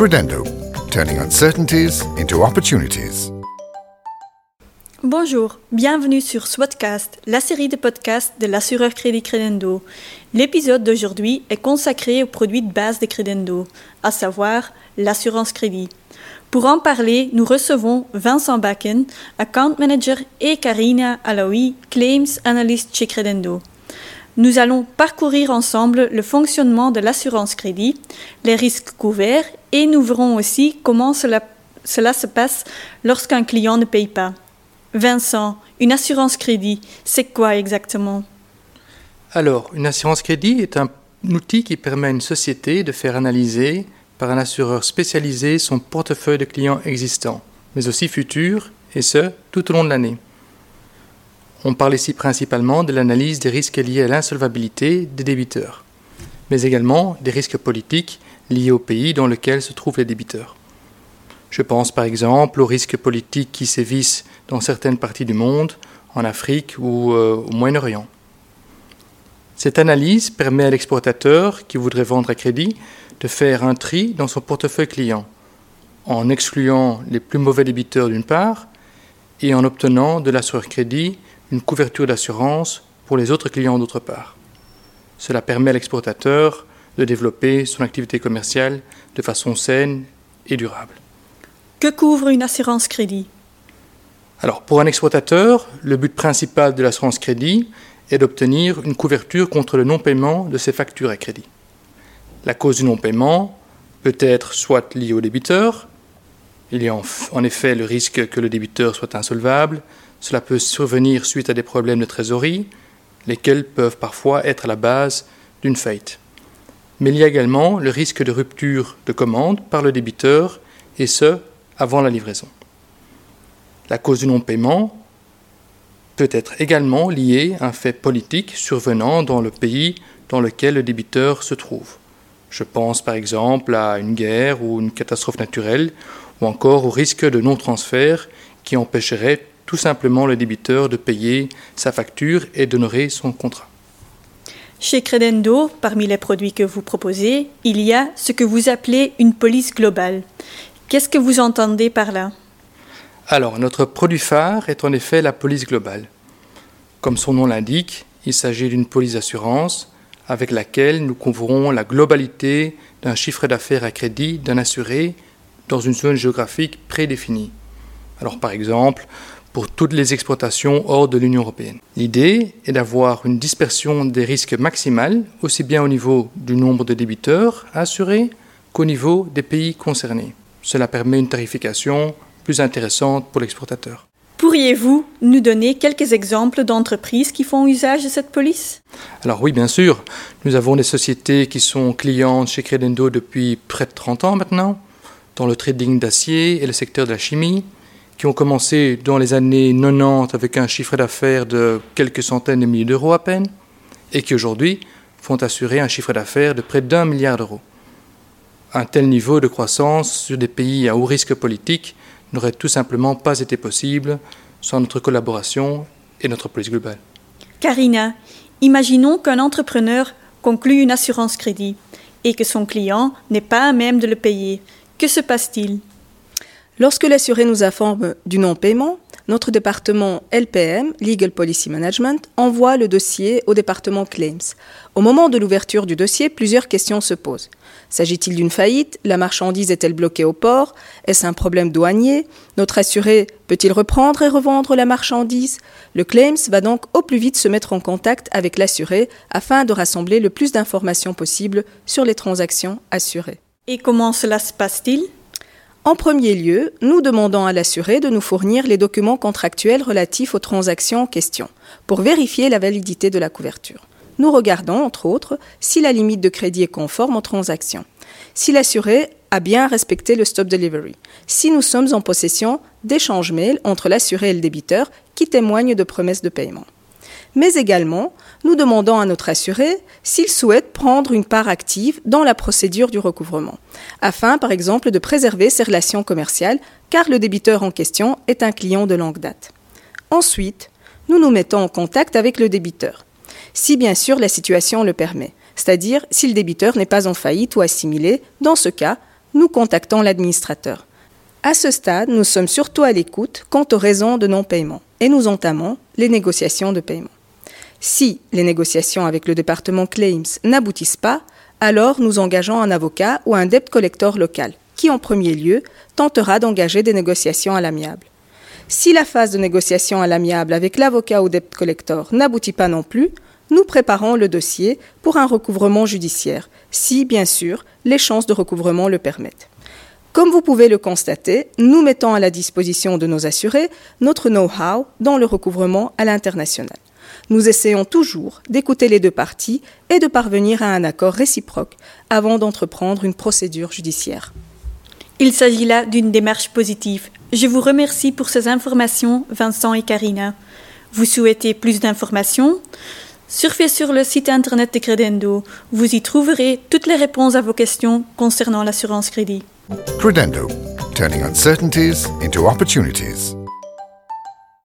Credendo, turning uncertainties into opportunities. Bonjour, bienvenue sur Swatcast, la série de podcasts de l'assureur Crédit Credendo. L'épisode d'aujourd'hui est consacré aux produits de base de Credendo, à savoir l'assurance crédit. Pour en parler, nous recevons Vincent Bakken, account manager, et Karina Alaoui, claims analyst chez Credendo. Nous allons parcourir ensemble le fonctionnement de l'assurance crédit, les risques couverts et nous verrons aussi comment cela, se passe lorsqu'un client ne paye pas. Vincent, une assurance crédit, c'est quoi exactement? Alors, une assurance crédit est un outil qui permet à une société de faire analyser par un assureur spécialisé son portefeuille de clients existants, mais aussi futurs, et ce, tout au long de l'année. On parle ici principalement de l'analyse des risques liés à l'insolvabilité des débiteurs, mais également des risques politiques liés au pays dans lequel se trouvent les débiteurs. Je pense par exemple aux risques politiques qui sévissent dans certaines parties du monde, en Afrique ou euh, au Moyen-Orient. Cette analyse permet à l'exportateur qui voudrait vendre à crédit de faire un tri dans son portefeuille client, en excluant les plus mauvais débiteurs d'une part et en obtenant de l'assureur crédit une couverture d'assurance pour les autres clients d'autre part. Cela permet à l'exportateur de développer son activité commerciale de façon saine et durable. Que couvre une assurance crédit? Alors, pour un exploitateur, le but principal de l'assurance crédit est d'obtenir une couverture contre le non-paiement de ses factures à crédit. La cause du non-paiement peut être soit liée au débiteur, il y a en effet le risque que le débiteur soit insolvable, cela peut survenir suite à des problèmes de trésorerie, lesquels peuvent parfois être à la base d'une faillite. Mais il y a également le risque de rupture de commande par le débiteur, et ce, avant la livraison. La cause du non-paiement peut être également liée à un fait politique survenant dans le pays dans lequel le débiteur se trouve. Je pense par exemple à une guerre ou une catastrophe naturelle, ou encore au risque de non-transfert qui empêcherait tout simplement le débiteur de payer sa facture et d'honorer son contrat. Chez Credendo, parmi les produits que vous proposez, il y a ce que vous appelez une police globale. Qu'est-ce que vous entendez par là? Alors, notre produit phare est en effet la police globale. Comme son nom l'indique, il s'agit d'une police d'assurance avec laquelle nous couvrons la globalité d'un chiffre d'affaires à crédit d'un assuré dans une zone géographique prédéfinie. Alors par exemple, pour toutes les exploitations hors de l'Union européenne. L'idée est d'avoir une dispersion des risques maximale, aussi bien au niveau du nombre de débiteurs assurés qu'au niveau des pays concernés. Cela permet une tarification plus intéressante pour l'exportateur. Pourriez-vous nous donner quelques exemples d'entreprises qui font usage de cette police? Alors oui, bien sûr. Nous avons des sociétés qui sont clientes chez Credendo depuis près de 30 ans maintenant, dans le trading d'acier et le secteur de la chimie qui ont commencé dans les années 90 avec un chiffre d'affaires de quelques centaines de milliers d'euros à peine, et qui aujourd'hui font assurer un chiffre d'affaires de près d'un milliard d'euros. Un tel niveau de croissance sur des pays à haut risque politique n'aurait tout simplement pas été possible sans notre collaboration et notre police globale. Karina, imaginons qu'un entrepreneur conclut une assurance crédit et que son client n'est pas à même de le payer. Que se passe-t-il? Lorsque l'assuré nous informe du non-paiement, notre département LPM, Legal Policy Management, envoie le dossier au département Claims. Au moment de l'ouverture du dossier, plusieurs questions se posent. S'agit-il d'une faillite? La marchandise est-elle bloquée au port? Est-ce un problème douanier? Notre assuré peut-il reprendre et revendre la marchandise? Le Claims va donc au plus vite se mettre en contact avec l'assuré afin de rassembler le plus d'informations possible sur les transactions assurées. Et comment cela se passe-t-il? En premier lieu, nous demandons à l'assuré de nous fournir les documents contractuels relatifs aux transactions en question pour vérifier la validité de la couverture. Nous regardons, entre autres, si la limite de crédit est conforme aux transactions, si l'assuré a bien respecté le stop delivery, si nous sommes en possession d'échanges mails entre l'assuré et le débiteur qui témoignent de promesses de paiement mais également nous demandons à notre assuré s'il souhaite prendre une part active dans la procédure du recouvrement, afin par exemple de préserver ses relations commerciales, car le débiteur en question est un client de longue date. Ensuite, nous nous mettons en contact avec le débiteur, si bien sûr la situation le permet, c'est-à-dire si le débiteur n'est pas en faillite ou assimilé, dans ce cas, nous contactons l'administrateur. À ce stade, nous sommes surtout à l'écoute quant aux raisons de non-paiement et nous entamons les négociations de paiement. Si les négociations avec le département Claims n'aboutissent pas, alors nous engageons un avocat ou un debt collector local qui, en premier lieu, tentera d'engager des négociations à l'amiable. Si la phase de négociation à l'amiable avec l'avocat ou debt collector n'aboutit pas non plus, nous préparons le dossier pour un recouvrement judiciaire, si, bien sûr, les chances de recouvrement le permettent. Comme vous pouvez le constater, nous mettons à la disposition de nos assurés notre know-how dans le recouvrement à l'international. Nous essayons toujours d'écouter les deux parties et de parvenir à un accord réciproque avant d'entreprendre une procédure judiciaire. Il s'agit là d'une démarche positive. Je vous remercie pour ces informations, Vincent et Karina. Vous souhaitez plus d'informations? Surfez sur le site internet de Credendo. Vous y trouverez toutes les réponses à vos questions concernant l'assurance crédit. Credendo, turning uncertainties into opportunities.